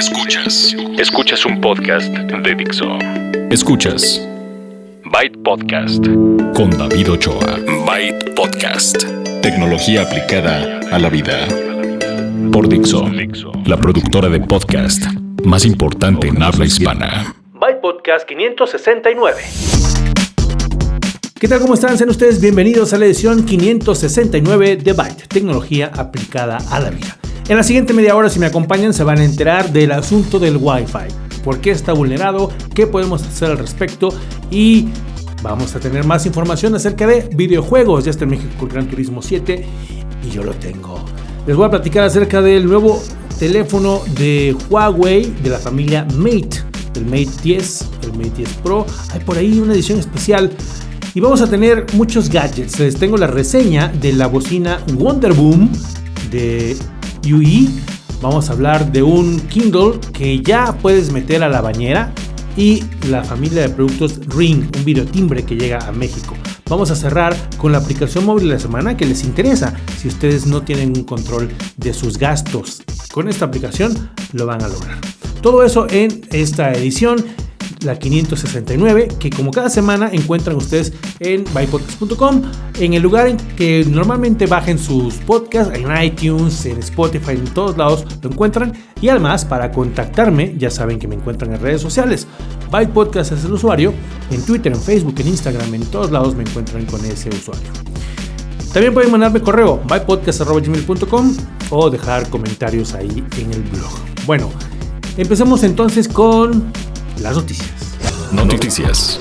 Escuchas. Escuchas un podcast de Dixo. Escuchas. Byte Podcast. Con David Ochoa. Byte Podcast. Tecnología aplicada a la vida. Por Dixo. La productora de podcast más importante en habla hispana. Byte Podcast 569. ¿Qué tal? ¿Cómo están? Sean ustedes bienvenidos a la edición 569 de Byte, tecnología aplicada a la vida. En la siguiente media hora, si me acompañan, se van a enterar del asunto del Wi-Fi. ¿Por qué está vulnerado? ¿Qué podemos hacer al respecto? Y vamos a tener más información acerca de videojuegos. Ya está en México el Gran Turismo 7 y yo lo tengo. Les voy a platicar acerca del nuevo teléfono de Huawei de la familia Mate. El Mate 10, el Mate 10 Pro. Hay por ahí una edición especial. Y vamos a tener muchos gadgets. Les tengo la reseña de la bocina Wonderboom de UI, vamos a hablar de un Kindle que ya puedes meter a la bañera y la familia de productos Ring, un videotimbre que llega a México. Vamos a cerrar con la aplicación móvil de la semana que les interesa si ustedes no tienen un control de sus gastos. Con esta aplicación lo van a lograr. Todo eso en esta edición la 569, que como cada semana encuentran ustedes en bypodcast.com, en el lugar en que normalmente bajen sus podcasts, en iTunes, en Spotify, en todos lados lo encuentran. Y además, para contactarme, ya saben que me encuentran en redes sociales. Byte es el usuario, en Twitter, en Facebook, en Instagram, en todos lados me encuentran con ese usuario. También pueden mandarme correo bypodcast.gmail.com o dejar comentarios ahí en el blog. Bueno, empecemos entonces con las noticias. Noticias.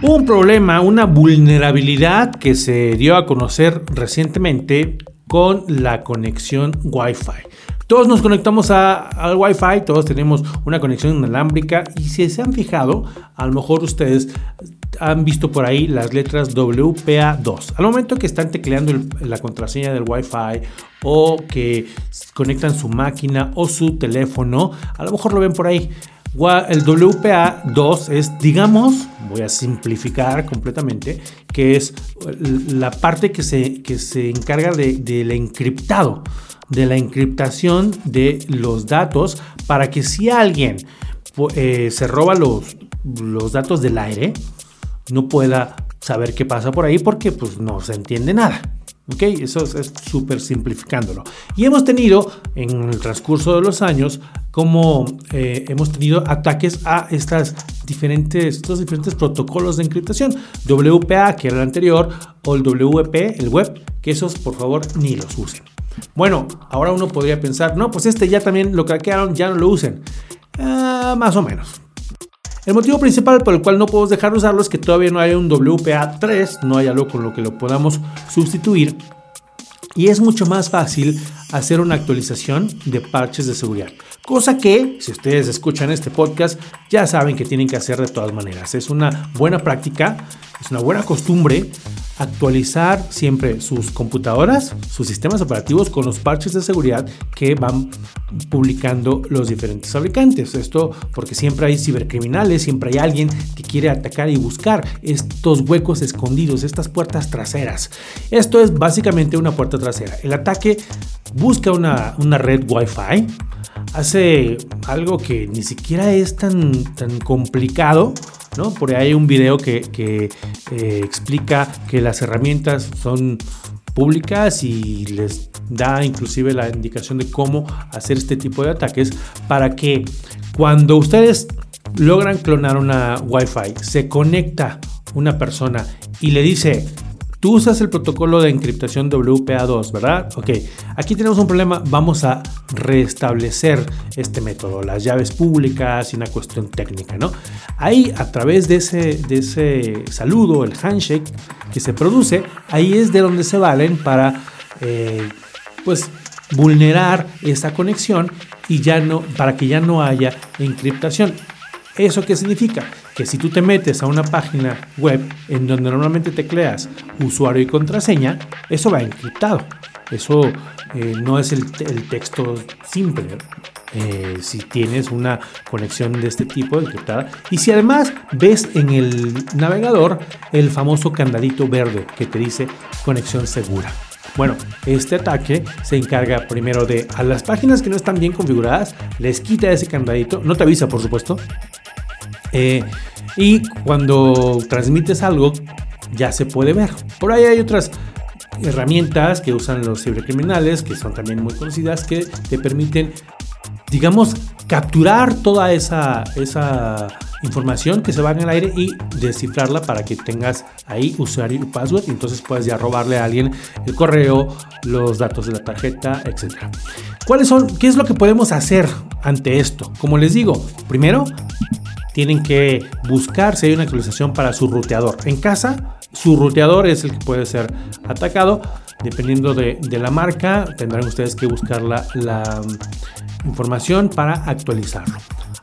Un problema, una vulnerabilidad que se dio a conocer recientemente con la conexión Wi-Fi. Todos nos conectamos al Wi-Fi, todos tenemos una conexión inalámbrica y si se han fijado, a lo mejor ustedes han visto por ahí las letras WPA2. Al momento que están tecleando la contraseña del Wi-Fi o que conectan su máquina o su teléfono, a lo mejor lo ven por ahí. El WPA2 es, digamos, voy a simplificar completamente, que es la parte que se, que se encarga del encriptado, de la encriptación de los datos para que si alguien eh, se roba los, los datos del aire, no pueda saber qué pasa por ahí porque pues no se entiende nada. ¿Ok? Eso es súper simplificándolo. Y hemos tenido en el transcurso de los años como eh, hemos tenido ataques a estas diferentes, estos diferentes protocolos de encriptación. WPA, que era el anterior, o el WP, el web, que esos por favor ni los usen. Bueno, ahora uno podría pensar, no, pues este ya también lo craquearon, ya no lo usen. Ah, más o menos. El motivo principal por el cual no podemos dejar de usarlo es que todavía no hay un WPA3, no hay algo con lo que lo podamos sustituir. Y es mucho más fácil hacer una actualización de parches de seguridad. Cosa que, si ustedes escuchan este podcast, ya saben que tienen que hacer de todas maneras. Es una buena práctica, es una buena costumbre actualizar siempre sus computadoras, sus sistemas operativos con los parches de seguridad que van publicando los diferentes fabricantes. Esto porque siempre hay cibercriminales, siempre hay alguien que quiere atacar y buscar estos huecos escondidos, estas puertas traseras. Esto es básicamente una puerta trasera. El ataque busca una, una red Wi-Fi, hace algo que ni siquiera es tan, tan complicado por ahí hay un video que, eh, explica que las herramientas son públicas y les da inclusive la indicación de cómo hacer este tipo de ataques para que cuando ustedes logran clonar una Wi-Fi, se conecta una persona y le dice Tú usas el protocolo de encriptación WPA2, ¿verdad? Ok, aquí tenemos un problema. Vamos a restablecer este método, las llaves públicas y una cuestión técnica, ¿no? Ahí, a través de ese, de ese saludo, el handshake que se produce, ahí es de donde se valen para, eh, pues, vulnerar esa conexión y ya no, para que ya no haya encriptación. ¿Eso qué significa? Que si tú te metes a una página web en donde normalmente tecleas usuario y contraseña, eso va encriptado. Eso eh, no es el, texto simple. Eh, si tienes una conexión de este tipo encriptada. Y si además ves en el navegador el famoso candadito verde que te dice conexión segura. Bueno, este ataque se encarga primero de a las páginas que no están bien configuradas, les quita ese candadito, no te avisa por supuesto. Eh, y cuando transmites algo, ya se puede ver. Por ahí hay otras herramientas que usan los cibercriminales, que son también muy conocidas, que te permiten, digamos, capturar toda esa, esa información que se va en el aire y descifrarla para que tengas ahí usuario y password y entonces puedes ya robarle a alguien el correo, los datos de la tarjeta, etc. ¿Cuáles son? ¿Qué es lo que podemos hacer ante esto? Como les digo, primero tienen que buscar si hay una actualización para su ruteador. En casa, su ruteador es el que puede ser atacado. Dependiendo de, la marca, tendrán ustedes que buscar la, la información para actualizarlo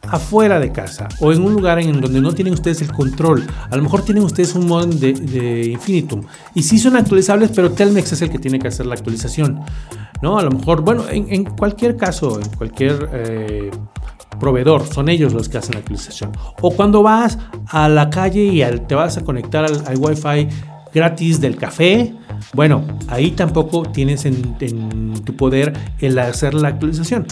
afuera de casa o en un lugar en donde no tienen ustedes el control. A lo mejor tienen ustedes un modem de, Infinitum y sí son actualizables, pero Telmex es el que tiene que hacer la actualización. ¿no? A lo mejor, bueno, en, cualquier caso, en cualquier eh, proveedor, son ellos los que hacen la actualización. O cuando vas a la calle y te vas a conectar al, al Wi-Fi gratis del café, bueno, ahí tampoco tienes en, tu poder el hacer la actualización.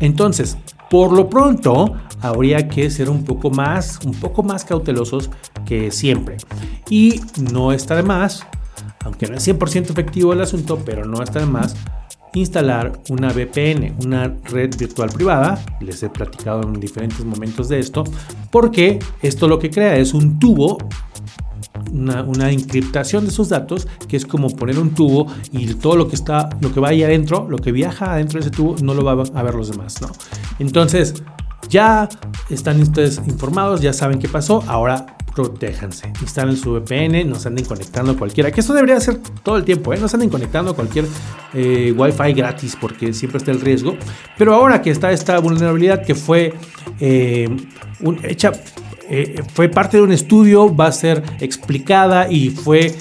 Entonces, por lo pronto, habría que ser un poco más, un poco más cautelosos que siempre. Y no está de más, aunque no es 100% efectivo el asunto, pero no está de más instalar una VPN, una red virtual privada. Les he platicado en diferentes momentos de esto, porque esto lo que crea es un tubo una, encriptación de esos datos, que es como poner un tubo y todo lo que está, lo que va ahí adentro, lo que viaja adentro de ese tubo, no lo va a ver los demás, ¿no? Entonces, ya están ustedes informados, ya saben qué pasó, ahora protéjanse. Instalen su VPN, no se anden conectando cualquiera, que eso debería ser todo el tiempo, ¿eh? no se anden conectando a cualquier eh, Wi-Fi gratis porque siempre está el riesgo. Pero ahora que está esta vulnerabilidad que fue eh, hecha eh, fue parte de un estudio, va a ser explicada y fue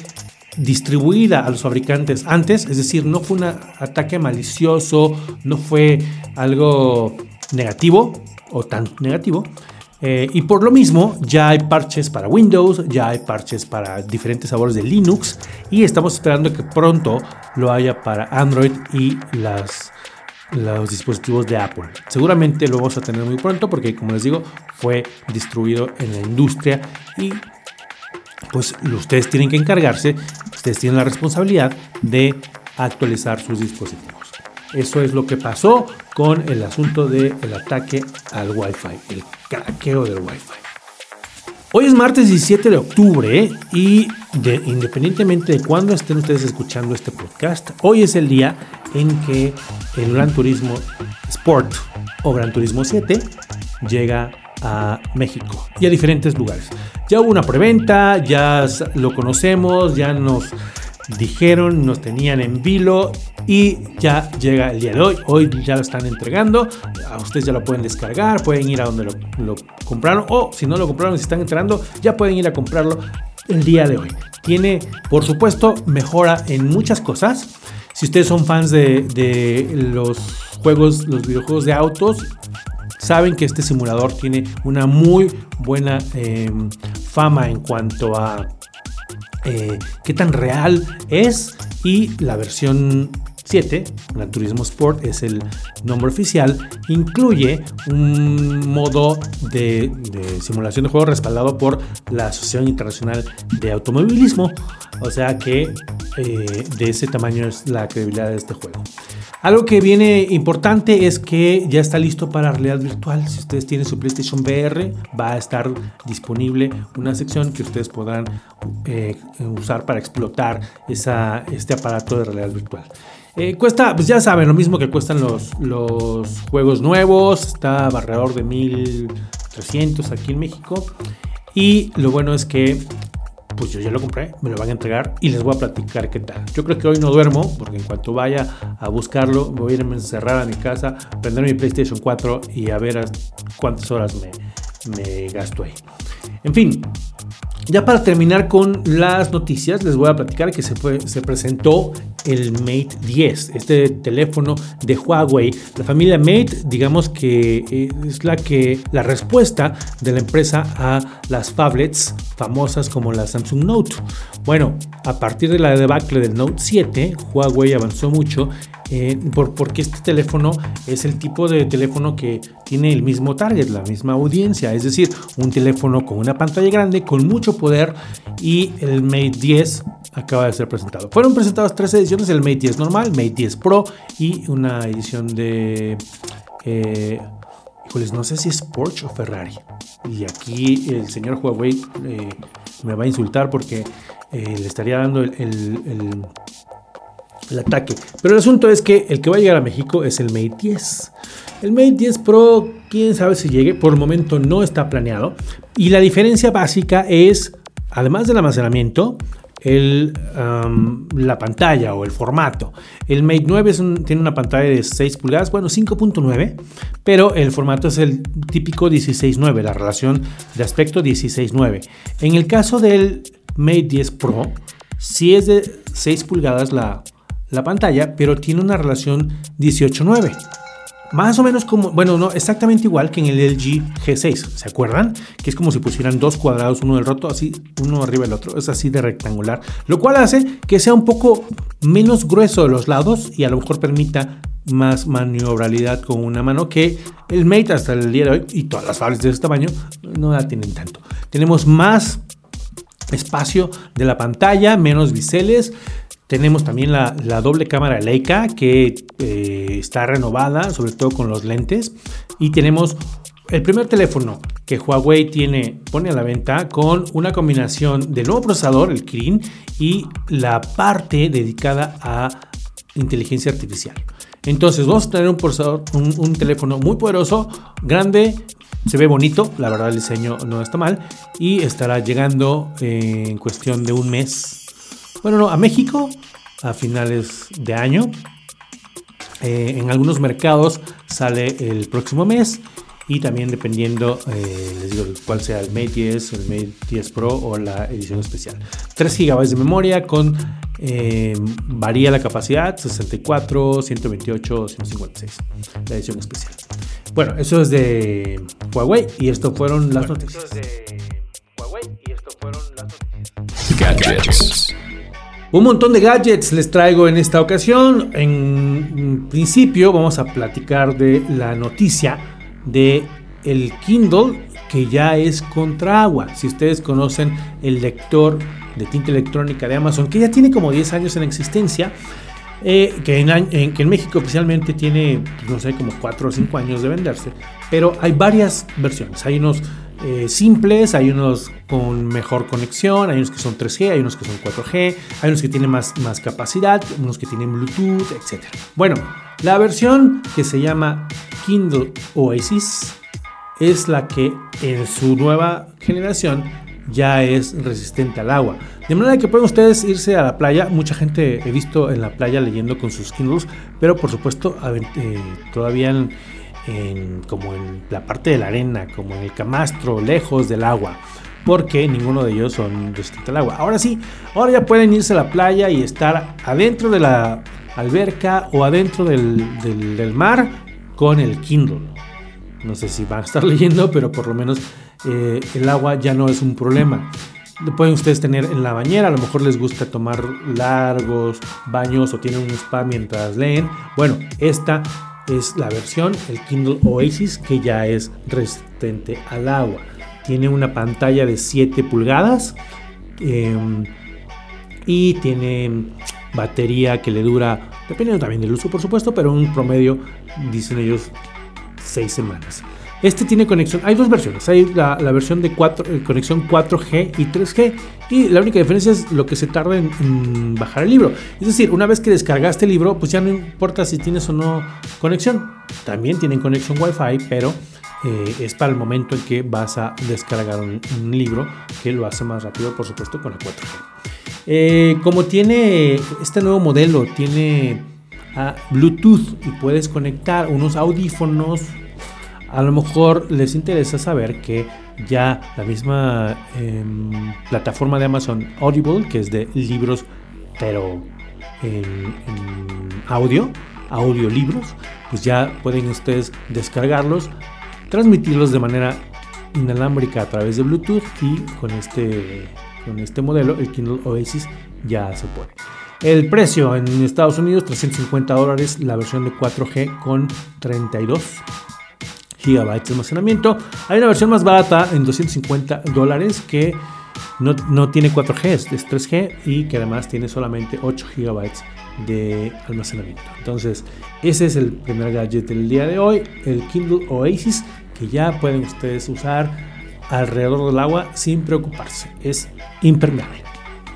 distribuida a los fabricantes antes, es decir, no fue un ataque malicioso, no fue algo negativo o tan negativo. Eh, y por lo mismo ya hay parches para Windows, ya hay parches para diferentes sabores de Linux y estamos esperando que pronto lo haya para Android y los dispositivos de Apple. Seguramente lo vamos a tener muy pronto porque, como les digo, fue distribuido en la industria y pues ustedes tienen que encargarse, ustedes tienen la responsabilidad de actualizar sus dispositivos. Eso es lo que pasó con el asunto del ataque al Wi-Fi, el craqueo del Wi-Fi. Hoy es martes 17 de octubre y independientemente de cuándo estén ustedes escuchando este podcast, hoy es el día en que el Gran Turismo Sport o Gran Turismo 7 llega a México y a diferentes lugares. Ya hubo una preventa, ya lo conocemos, ya nos dijeron, nos tenían en vilo y ya llega el día de hoy. Hoy ya lo están entregando. A ustedes ya lo pueden descargar, pueden ir a donde lo, compraron o si no lo compraron se están entrando, ya pueden ir a comprarlo el día de hoy. Tiene, por supuesto, mejora en muchas cosas. Si ustedes son fans de, los juegos, los videojuegos de autos, saben que este simulador tiene una muy buena em, fama en cuanto a eh, qué tan real es y la versión 7, Gran Turismo Sport es el nombre oficial, incluye un modo de, simulación de juego respaldado por la Asociación Internacional de Automovilismo, o sea que eh, de ese tamaño es la credibilidad de este juego. Algo que viene importante es que ya está listo para realidad virtual. Si ustedes tienen su PlayStation VR, va a estar disponible una sección que ustedes podrán eh, usar para explotar este aparato de realidad virtual. Eh, cuesta, pues ya saben, lo mismo que cuestan los, los juegos nuevos. Está alrededor de 1300 aquí en México. Y lo bueno es que pues yo ya lo compré, me lo van a entregar y les voy a platicar qué tal. Yo creo que hoy no duermo, porque en cuanto vaya a buscarlo, voy a irme a encerrar a mi casa, prender mi PlayStation 4 y a ver cuántas horas me, me gasto ahí. En fin, ya para terminar con las noticias, les voy a platicar que se, fue, se presentó el Mate 10, este teléfono de Huawei. La familia Mate, digamos que eh, es la que la respuesta de la empresa a las tablets famosas como la Samsung Note. Bueno, a partir de la debacle del Note 7, Huawei avanzó mucho eh, por, porque este teléfono es el tipo de teléfono que tiene el mismo target, la misma audiencia, es decir, un teléfono con una pantalla grande, con mucho poder y el Mate 10 acaba de ser presentado. Fueron presentadas tres ediciones, el Mate 10 normal, Mate 10 Pro y una edición de... Eh, híjoles, no sé si es Porsche o Ferrari. Y aquí el señor Huawei eh, me va a insultar porque le estaría dando el el ataque. Pero el asunto es que el que va a llegar a México es el Mate 10. El Mate 10 Pro, quién sabe si llegue, por el momento no está planeado. Y la diferencia básica es, además del almacenamiento, el, la pantalla o el formato. El Mate 9 tiene una pantalla de 6 pulgadas, bueno, 5.9, pero el formato es el típico 16.9, la relación de aspecto 16.9. En el caso del Mate 10 Pro, si es de 6 pulgadas la, la pantalla, pero tiene una relación 18-9. Más o menos como, bueno, no, exactamente igual que en el LG G6, ¿se acuerdan? Que es como si pusieran dos cuadrados, uno del roto, así, uno arriba del otro, es así de rectangular, lo cual hace que sea un poco menos grueso de los lados y a lo mejor permita más maniobrabilidad con una mano que el Mate hasta el día de hoy y todas las fables de ese tamaño no la tienen tanto. Tenemos más espacio de la pantalla, menos biseles, tenemos también la, doble cámara Leica que eh, está renovada, sobre todo con los lentes. Y tenemos el primer teléfono que Huawei tiene, pone a la venta con una combinación del nuevo procesador, el Kirin, y la parte dedicada a inteligencia artificial. Entonces vamos a tener un procesador, un, teléfono muy poderoso, grande, se ve bonito, la verdad el diseño no está mal y estará llegando en cuestión de un mes bueno, no, a México a finales de año. Eh, en algunos mercados sale el próximo mes y también dependiendo, eh, les digo, cuál sea el Mate 10, el Mate 10 Pro o la edición especial. 3 GB de memoria con, eh, varía la capacidad, 64, 128, 156, la edición especial. Bueno, eso es de Huawei y esto fueron las noticias. Eso es de Huawei y esto fueron las noticias. Gadgets. Un montón de gadgets les traigo en esta ocasión. En principio vamos a platicar de la noticia de el Kindle que ya es contra agua. Si ustedes conocen el lector de tinta electrónica de Amazon, que ya tiene como 10 años en existencia, eh, que, en, México oficialmente tiene, no sé, como 4 o 5 años de venderse, pero hay varias versiones. Hay unos eh, simples, hay unos con mejor conexión, hay unos que son 3G, hay unos que son 4G, hay unos que tienen más, más capacidad, unos que tienen Bluetooth, etc. Bueno, la versión que se llama Kindle Oasis es la que en su nueva generación ya es resistente al agua. De manera que pueden ustedes irse a la playa. Mucha gente he visto en la playa leyendo con sus Kindles, pero por supuesto eh, todavía en, como en la parte de la arena, como en el camastro, lejos del agua, porque ninguno de ellos son resistentes al agua. Ahora sí, ahora ya pueden irse a la playa y estar adentro de la alberca o adentro del, mar con el Kindle. No sé si van a estar leyendo, pero por lo menos eh, el agua ya no es un problema. Lo pueden ustedes tener en la bañera, a lo mejor les gusta tomar largos baños o tienen un spa mientras leen. Bueno, esta es la versión, el Kindle Oasis, que ya es resistente al agua. Tiene una pantalla de 7 pulgadas em, y tiene batería que le dura, dependiendo también del uso por supuesto, pero un promedio, dicen ellos, 6 semanas. Este tiene conexión, hay dos versiones, hay la, versión de 4, eh, conexión 4G y 3G y la única diferencia es lo que se tarda en, bajar el libro. Es decir, una vez que descargaste el libro, pues ya no importa si tienes o no conexión. También tienen conexión Wi-Fi, pero eh, es para el momento en que vas a descargar un, libro, que lo hace más rápido, por supuesto, con la 4G. Eh, como tiene este nuevo modelo, tiene ah, Bluetooth y puedes conectar unos audífonos a lo mejor les interesa saber que ya la misma em, plataforma de Amazon Audible, que es de libros, pero en, audio, audiolibros, pues ya pueden ustedes descargarlos, transmitirlos de manera inalámbrica a través de Bluetooth y con este, con este modelo, el Kindle Oasis, ya se puede. El precio en Estados Unidos, 350 dólares, la versión de 4G con 32 gigabytes de almacenamiento. Hay una versión más barata en 250 dólares que no, tiene 4G, es 3G y que además tiene solamente 8 GB de almacenamiento. Entonces, ese es el primer gadget del día de hoy, el Kindle Oasis, que ya pueden ustedes usar alrededor del agua sin preocuparse. Es impermeable.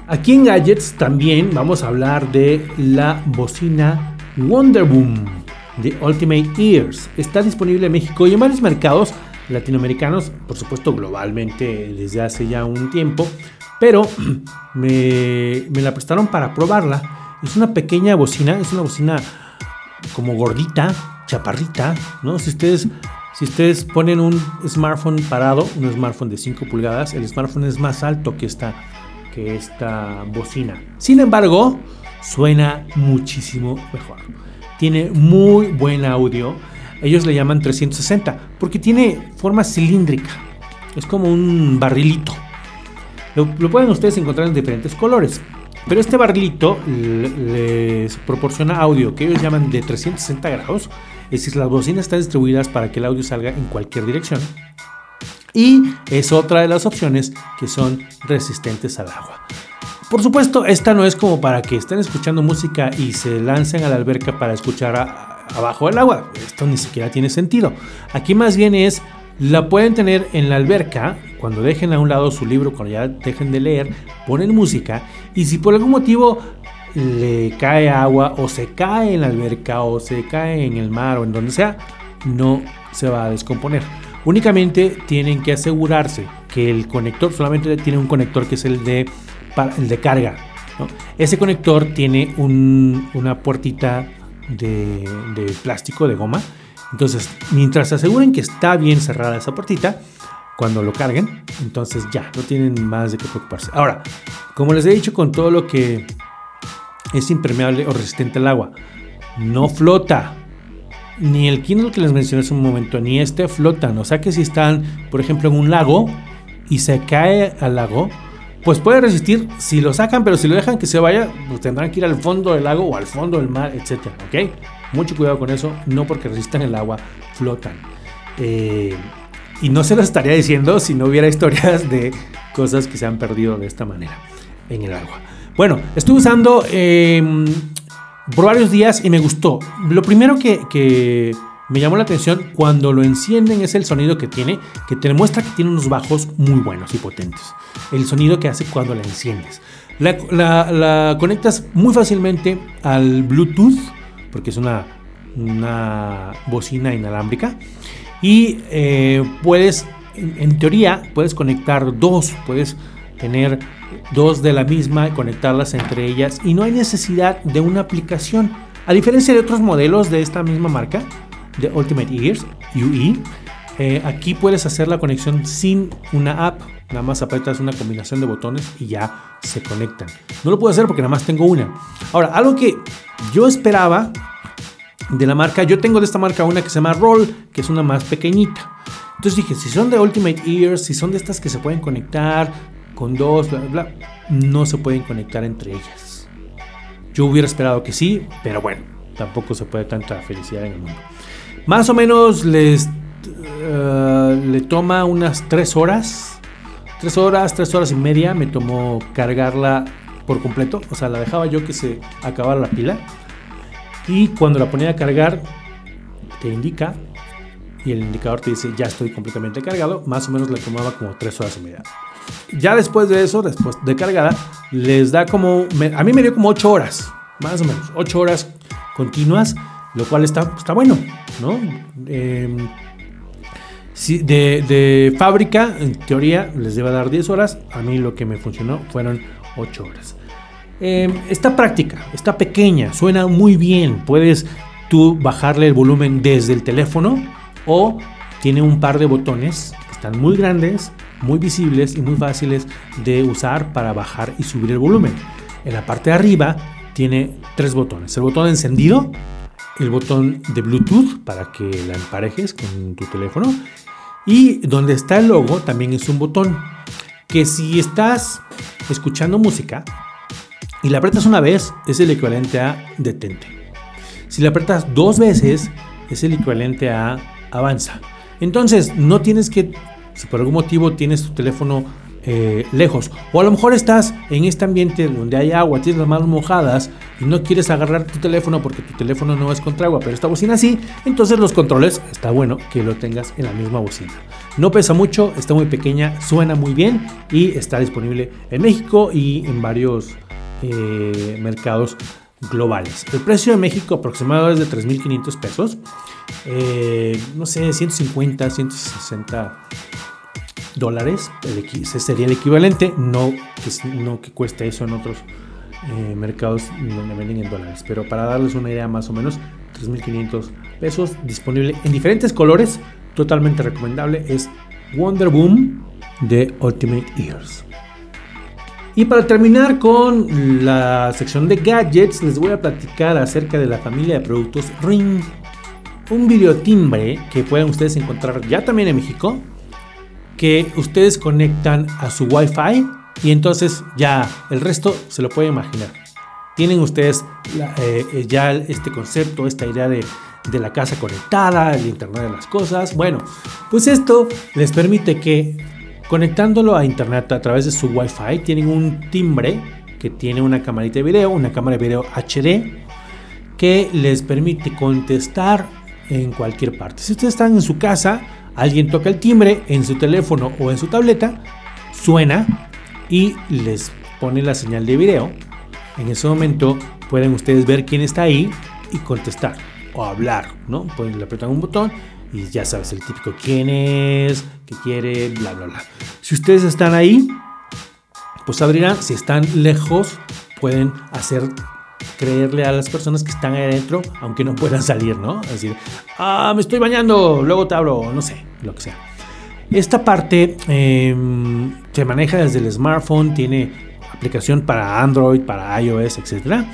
Aquí en gadgets también vamos a hablar de la bocina Wonderboom de Ultimate Ears. Está disponible en México y en varios mercados latinoamericanos, por supuesto globalmente desde hace ya un tiempo, pero me, la prestaron para probarla. Es una pequeña bocina, es una bocina como gordita, chaparrita, ¿no? Si ustedes, si ustedes ponen un smartphone parado, un smartphone de 5 pulgadas, el smartphone es más alto que esta, que esta bocina. Sin embargo, suena muchísimo mejor. Tiene muy buen audio ellos le llaman 360 porque tiene forma cilíndrica. Es como un barrilito. Lo, pueden ustedes encontrar en diferentes colores. Pero este barrilito les proporciona audio que ellos llaman de 360 grados. Es decir, las bocinas están distribuidas para que el audio salga en cualquier dirección. Y es otra de las opciones que son resistentes al agua. Por supuesto, esta no es como para que estén escuchando música y se lancen a la alberca para escuchar a, abajo del agua. Esto ni siquiera tiene sentido. Aquí más bien es, la pueden tener en la alberca, cuando dejen a un lado su libro, cuando ya dejen de leer, ponen música y si por algún motivo le cae agua o se cae en la alberca o se cae en el mar o en donde sea, no se va a descomponer. Únicamente tienen que asegurarse que el conector solamente tiene un conector que es el de, el de carga. Ese conector tiene una puertita de, plástico, de goma. Entonces, mientras se aseguren que está bien cerrada esa puertita, cuando lo carguen, entonces ya, no tienen más de qué preocuparse. Ahora, como les he dicho con todo lo que es impermeable o resistente al agua, no flota. Ni el Kindle que les mencioné hace un momento, ni este flotan. O sea que si están, por ejemplo, en un lago y se cae al lago, pues puede resistir si lo sacan, pero si lo dejan que se vaya, pues tendrán que ir al fondo del lago o al fondo del mar, etcétera, ¿ok? Mucho cuidado con eso, no porque resistan el agua, flotan. Eh, y no se lo estaría diciendo si no hubiera historias de cosas que se han perdido de esta manera en el agua. Bueno, estuve usando em, por varios días y me gustó. Lo primero que me llamó la atención cuando lo encienden es el sonido que tiene, que te demuestra que tiene unos bajos muy buenos y potentes. El sonido que hace cuando la enciendes. La, conectas muy fácilmente al Bluetooth, porque es una, una bocina inalámbrica. Y eh, puedes, en, teoría, puedes conectar dos, puedes tener dos de la misma y conectarlas entre ellas. Y no hay necesidad de una aplicación. A diferencia de otros modelos de esta misma marca, de Ultimate Ears, UE. Eh, aquí puedes hacer la conexión sin una app, nada más apretas una combinación de botones y ya se conectan. No lo puedo hacer porque nada más tengo una. Ahora, algo que yo esperaba de la marca, yo tengo de esta marca una que se llama Roll, que es una más pequeñita. Entonces dije, si son de Ultimate Ears, si son de estas que se pueden conectar con dos, bla, bla, bla, no se pueden conectar entre ellas. Yo hubiera esperado que sí, pero bueno, tampoco se puede tanta felicidad en el mundo. Más o menos les eh, le toma unas 3 horas. 3 horas, 3 horas y media me tomó cargarla por completo. O sea, la dejaba yo que se acabara la pila. Y cuando la ponía a cargar, te indica y el indicador te dice ya estoy completamente cargado. Más o menos le tomaba como 3 horas y media. Ya después de eso, después de cargada, les da como. a mí me dio como 8 horas, más o menos. 8 horas continuas lo cual está, está bueno, ¿no? Em, de, fábrica, en teoría, les debe dar 10 horas. A mí lo que me funcionó fueron 8 horas. Eh, está práctica, está pequeña, suena muy bien. Puedes tú bajarle el volumen desde el teléfono o tiene un par de botones que están muy grandes, muy visibles y muy fáciles de usar para bajar y subir el volumen. En la parte de arriba tiene tres botones. El botón encendido, el botón de Bluetooth para que la emparejes con tu teléfono y donde está el logo también es un botón que si estás escuchando música y la apretas una vez es el equivalente a detente. Si la apretas dos veces es el equivalente a avanza. Entonces no tienes que, si por algún motivo tienes tu teléfono eh, lejos. O a lo mejor estás en este ambiente donde hay agua, tienes las manos mojadas y no quieres agarrar tu teléfono porque tu teléfono no es contra agua, pero esta bocina sí. Entonces los controles está bueno que lo tengas en la misma bocina. No pesa mucho, está muy pequeña, suena muy bien y está disponible en México y en varios eh, mercados globales. El precio de México aproximado es de 3.500 pesos. Eh, no sé, 150, 160 dólares. ese sería el equivalente, no que, no que cueste eso en otros eh, mercados donde venden en dólares. Pero para darles una idea más o menos, 3.500 pesos, disponible en diferentes colores, totalmente recomendable. Es Wonder Boom de Ultimate Ears. Y para terminar con la sección de gadgets, les voy a platicar acerca de la familia de productos Ring. Un videotimbre que pueden ustedes encontrar ya también en México que ustedes conectan a su Wi-Fi y entonces ya el resto se lo pueden imaginar. Tienen ustedes eh, ya este concepto, esta idea de, de la casa conectada, el Internet de las cosas. Bueno, pues esto les permite que conectándolo a Internet a través de su Wi-Fi tienen un timbre que tiene una camarita de video, una cámara de video HD que les permite contestar en cualquier parte. Si ustedes están en su casa, Alguien toca el timbre en su teléfono o en su tableta, suena y les pone la señal de video. En ese momento pueden ustedes ver quién está ahí y contestar o hablar, ¿no? Pueden apretar un botón y ya sabes el típico quién es, qué quiere, bla, bla, bla. Si ustedes están ahí, pues abrirán. Si están lejos, pueden hacer creerle a las personas que están ahí adentro, aunque no puedan salir, ¿no? Es decir, ah, me estoy bañando, luego te hablo, no sé, lo que sea. Esta parte em, se maneja desde el smartphone, tiene aplicación para Android, para iOS, etc.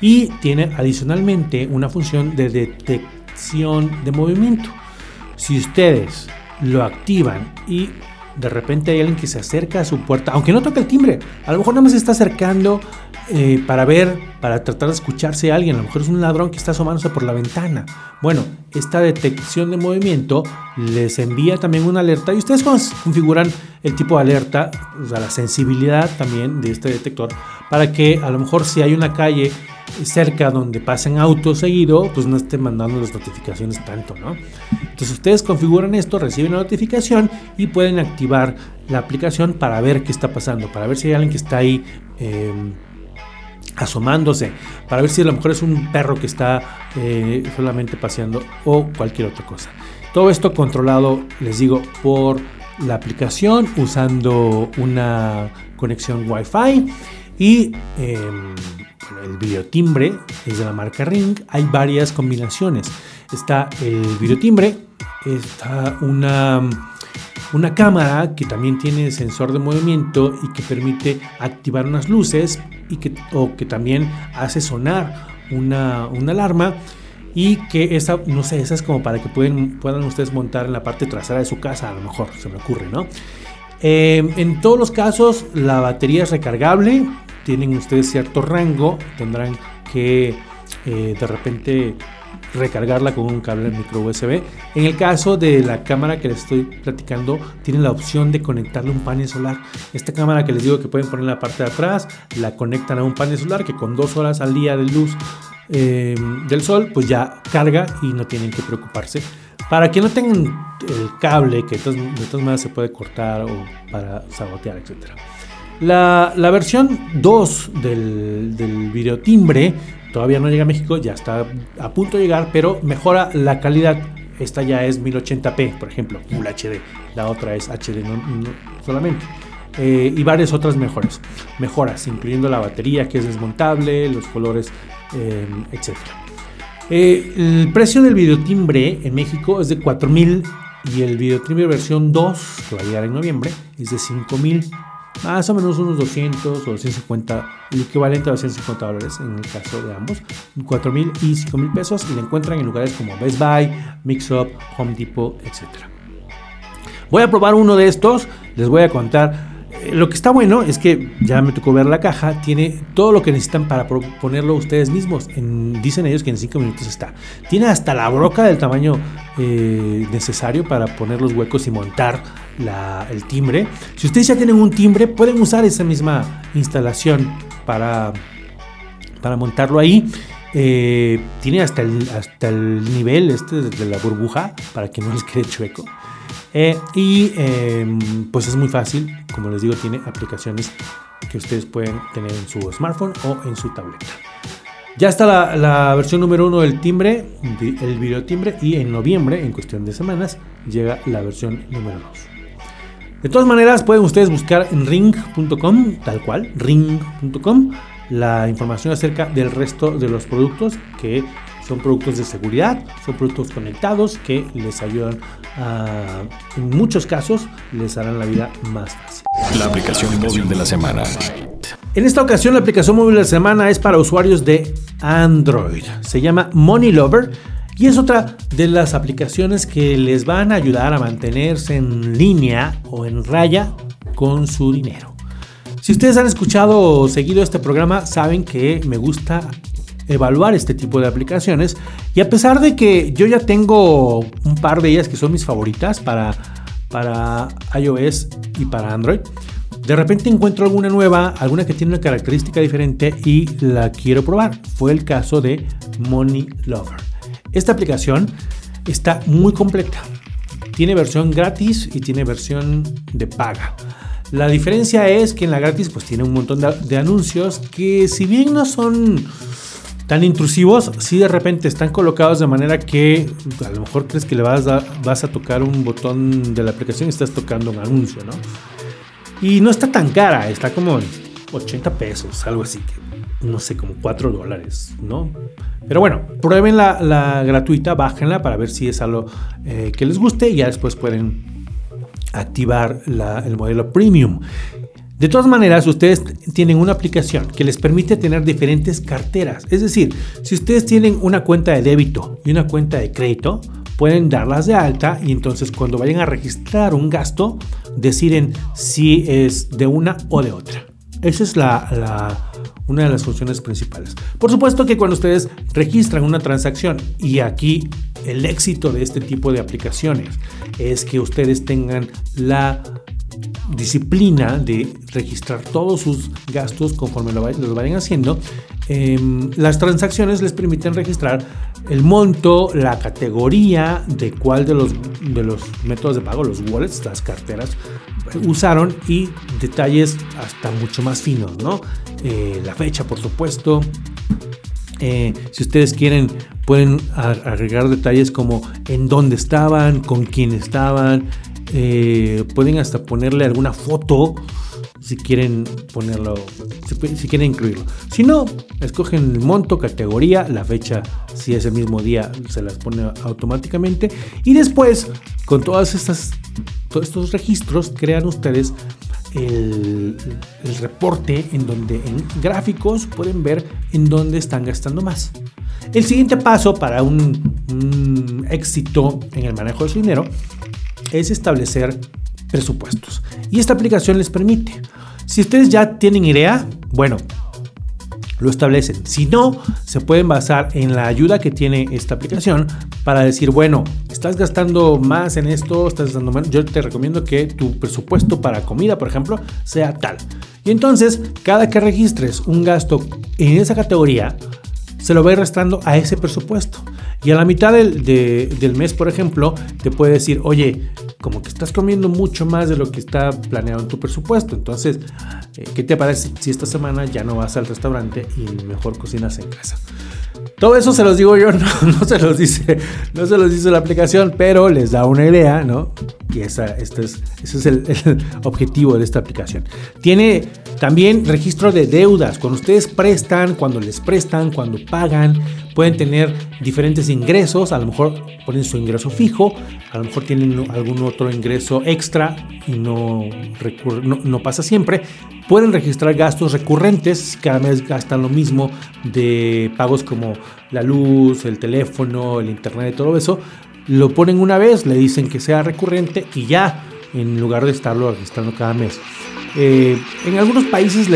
Y tiene adicionalmente una función de detección de movimiento. Si ustedes lo activan y de repente hay alguien que se acerca a su puerta, aunque no toque el timbre, a lo mejor nada más se está acercando eh, para ver, para tratar de escucharse a alguien. A lo mejor es un ladrón que está asomándose por la ventana. Bueno, esta detección de movimiento les envía también una alerta y ustedes configuran el tipo de alerta, o sea, la sensibilidad también de este detector, para que a lo mejor si hay una calle cerca donde pasen autos seguido, pues no estén mandando las notificaciones tanto, ¿no? Entonces ustedes configuran esto, reciben la notificación y pueden activar la aplicación para ver qué está pasando, para ver si hay alguien que está ahí. Em, asomándose para ver si a lo mejor es un perro que está eh, solamente paseando o cualquier otra cosa. Todo esto controlado, les digo, por la aplicación usando una conexión Wi-Fi y el videotimbre es de la marca Ring. Hay varias combinaciones. Está el videotimbre, está una una cámara que también tiene sensor de movimiento y que permite activar unas luces y que, o que también hace sonar una, alarma y que esa, no sé, esa es como para que pueden, puedan ustedes montar en la parte trasera de su casa, a lo mejor se me ocurre, ¿no? Em, en todos los casos la batería es recargable, tienen ustedes cierto rango, tendrán que eh, de repente recargarla con un cable micro USB. En el caso de la cámara que les estoy platicando, tienen la opción de conectarle un panel solar. Esta cámara que les digo que pueden poner en la parte de atrás, la conectan a un panel solar que con dos horas al día de luz eh, del sol, pues ya carga y no tienen que preocuparse. Para que no tengan el cable, que de todas, maneras se puede cortar o para sabotear, etc. La, versión 2 del, videotimbre Todavía no llega a México, ya está a punto de llegar, pero mejora la calidad. Esta ya es 1080p, por ejemplo, Full HD. La otra es HD solamente. Eh, y varias otras mejores. Mejoras, incluyendo la batería que es desmontable, los colores, eh, etc. Eh, el precio del videotimbre en México es de 4000 y el videotimbre versión 2, que va a llegar en noviembre, es de 5000. Más o menos unos 200 o 250, el equivalente a 250 dólares en el caso de ambos, 4 mil y 5 mil pesos y la encuentran en lugares como Best Buy, Mixup, Home Depot, etc. Voy a probar uno de estos, les voy a contar lo que está bueno es que ya me tocó ver la caja, tiene todo lo que necesitan para ponerlo ustedes mismos. dicen ellos que en 5 minutos está. Tiene hasta la broca del tamaño eh, necesario para poner los huecos y montar el timbre. Si ustedes ya tienen un timbre, pueden usar esa misma instalación para, para montarlo ahí. Eh, tiene hasta el, hasta el nivel este de la burbuja para que no les quede chueco. Eh, y em, pues es muy fácil, como les digo, tiene aplicaciones que ustedes pueden tener en su smartphone o en su tableta. Ya está la, versión número uno del timbre, el video timbre, y en noviembre, en cuestión de semanas, llega la versión número 2. De todas maneras, pueden ustedes buscar en ring.com, tal cual, ring.com, la información acerca del resto de los productos que son productos de seguridad, son productos conectados que les ayudan a, en muchos casos, les harán la vida más fácil. La aplicación móvil de la semana. En esta ocasión la aplicación móvil de la semana es para usuarios de Android. Se llama Money Lover y es otra de las aplicaciones que les van a ayudar a mantenerse en línea o en raya con su dinero. Si ustedes han escuchado o seguido este programa, saben que me gusta evaluar este tipo de aplicaciones y a pesar de que yo ya tengo un par de ellas que son mis favoritas para, para iOS y para Android, de repente encuentro alguna nueva, alguna que tiene una característica diferente y la quiero probar. Fue el caso de Money Lover. Esta aplicación está muy completa. Tiene versión gratis y tiene versión de paga. La diferencia es que en la gratis pues tiene un montón de, de anuncios que si bien no son tan intrusivos, si de repente están colocados de manera que a lo mejor crees que le vas a, tocar un botón de la aplicación y estás tocando un anuncio, ¿no? Y no está tan cara, está como 80 pesos, algo así, no sé, como 4 dólares, ¿no? Pero bueno, prueben la, gratuita, bájenla para ver si es algo eh, que les guste y ya después pueden activar el modelo premium. De todas maneras, ustedes tienen una aplicación que les permite tener diferentes carteras. Es decir, si ustedes tienen una cuenta de débito y una cuenta de crédito, pueden darlas de alta y entonces cuando vayan a registrar un gasto, deciden si es de una o de otra. Esa es la, una de las funciones principales. Por supuesto que cuando ustedes registran una transacción y aquí el éxito de este tipo de aplicaciones es que ustedes tengan la disciplina de registrar todos sus gastos conforme lo, vayan haciendo, em, las transacciones les permiten registrar el monto, la categoría de cuál de los, de los métodos de pago, los wallets, las carteras, usaron y detalles hasta mucho más finos, ¿no? Eh, la fecha, por supuesto. Eh, si ustedes quieren, pueden agregar detalles como en dónde estaban, con quién estaban, eh, pueden hasta ponerle alguna foto si quieren ponerlo, si, quieren incluirlo. Si no, escogen el monto, categoría, la fecha, si es el mismo día, se las pone automáticamente. Y después, con todas estas, todos estos registros, crean ustedes el, reporte en donde en gráficos pueden ver en dónde están gastando más. El siguiente paso para un éxito en el manejo de su dinero es establecer presupuestos. Y esta aplicación les permite. Si ustedes ya tienen idea, bueno, lo establecen. Si no, se pueden basar en la ayuda que tiene esta aplicación para decir, bueno, estás gastando más en esto, estás gastando más. Yo te recomiendo que tu presupuesto para comida, por ejemplo, sea tal. Y entonces, cada que registres un gasto en esa categoría, se lo va a ir restando a ese presupuesto. Y a la mitad del, del, mes, por ejemplo, te puede decir, oye, como que estás comiendo mucho más de lo que está planeado en tu presupuesto. Entonces, eh, ¿qué te parece si esta semana ya no vas al restaurante y mejor cocinas en casa? Todo eso se los digo yo, no, se los dice, no se los dice la aplicación, pero les da una idea, ¿no? Y esa, este es, ese es el, el, objetivo de esta aplicación. Tiene también registro de deudas. Cuando ustedes prestan, cuando les prestan, cuando pagan, pueden tener diferentes ingresos, a lo mejor ponen su ingreso fijo, a lo mejor tienen algún otro ingreso extra y no, no, pasa siempre. Pueden registrar gastos recurrentes, cada mes gastan lo mismo de pagos como la luz, el teléfono, el internet y todo eso. Lo ponen una vez, le dicen que sea recurrente y ya, en lugar de estarlo registrando cada mes. Eh, en algunos países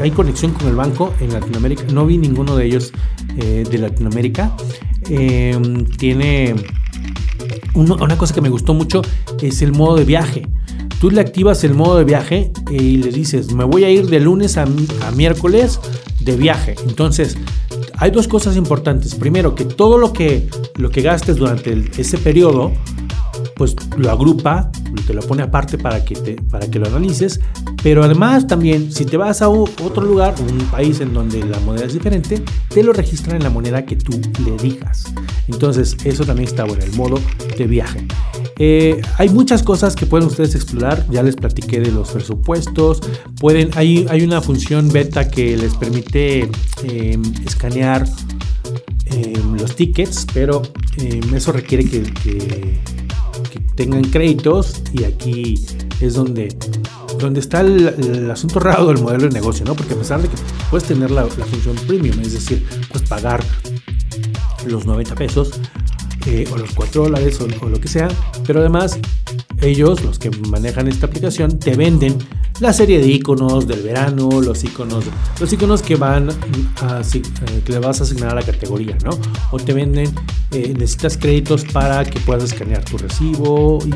hay conexión con el banco, en Latinoamérica no vi ninguno de ellos eh, de Latinoamérica. Eh, tiene una cosa que me gustó mucho es el modo de viaje. Tú le activas el modo de viaje y le dices, me voy a ir de lunes a, miércoles de viaje. Entonces, hay dos cosas importantes. Primero, que todo lo que, lo que gastes durante ese periodo pues lo agrupa, te lo pone aparte para que, te, para que lo analices, pero además también si te vas a otro lugar, un país en donde la moneda es diferente, te lo registran en la moneda que tú le digas. Entonces eso también está bueno, el modo de viaje. Eh, hay muchas cosas que pueden ustedes explorar, ya les platiqué de los presupuestos, pueden, hay, hay una función beta que les permite em, escanear em, los tickets, pero em, eso requiere que que tengan créditos y aquí es donde, donde está el, asunto raro del modelo de negocio, ¿no? Porque a pesar de que puedes tener la, función premium, es decir, puedes pagar los 90 pesos eh, o los 4 dólares o, lo que sea, pero además ellos, los que manejan esta aplicación, te venden la serie de iconos del verano, los iconos, los iconos que van a, eh, que le vas a asignar a la categoría, ¿no? O te venden, eh, necesitas créditos para que puedas escanear tu recibo y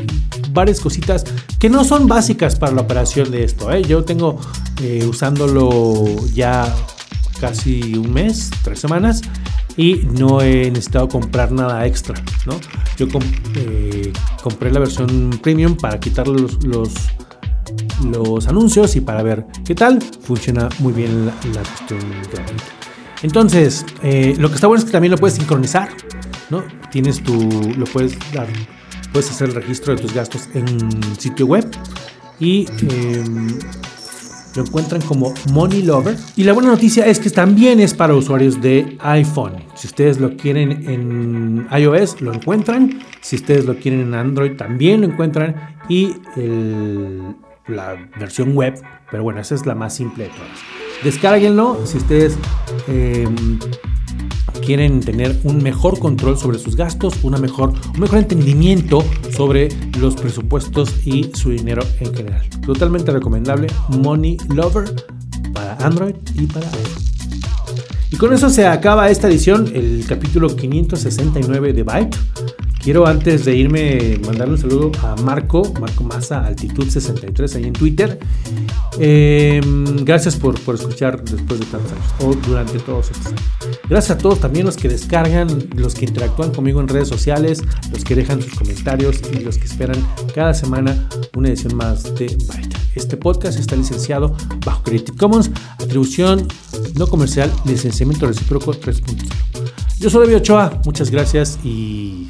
varias cositas que no son básicas para la operación de esto. ¿eh? Yo tengo usándolo ya casi un mes, tres semanas y no he necesitado comprar nada extra, ¿no? Yo compré la versión premium para quitarle los, los anuncios y para ver qué tal funciona muy bien la, cuestión Entonces, eh, lo que está bueno es que también lo puedes sincronizar, ¿no? Tienes tu, lo puedes dar, puedes hacer el registro de tus gastos en sitio web y em, lo encuentran como Money Lover. Y la buena noticia es que también es para usuarios de iPhone. Si ustedes lo quieren en iOS, lo encuentran. Si ustedes lo quieren en Android, también lo encuentran. Y la versión web, pero bueno, esa es la más simple de todas. Descárguenlo si ustedes em, quieren tener un mejor control sobre sus gastos, una mejor, un mejor entendimiento sobre los presupuestos y su dinero en general. Totalmente recomendable, Money Lover para Android y para iPhone. Y con eso se acaba esta edición, el capítulo 569 de Byte. Quiero antes de irme mandarle un saludo a Marco, Marco Massa, Altitud 63 ahí en Twitter. Em, gracias por, por, escuchar después de tantos años o durante todos estos años. Gracias a todos también los que descargan, los que interactúan conmigo en redes sociales, los que dejan sus comentarios y los que esperan cada semana una edición más de Byte. Este podcast está licenciado bajo Creative Commons, atribución no comercial, licenciamiento recíproco 3.0. Yo soy David Ochoa, muchas gracias y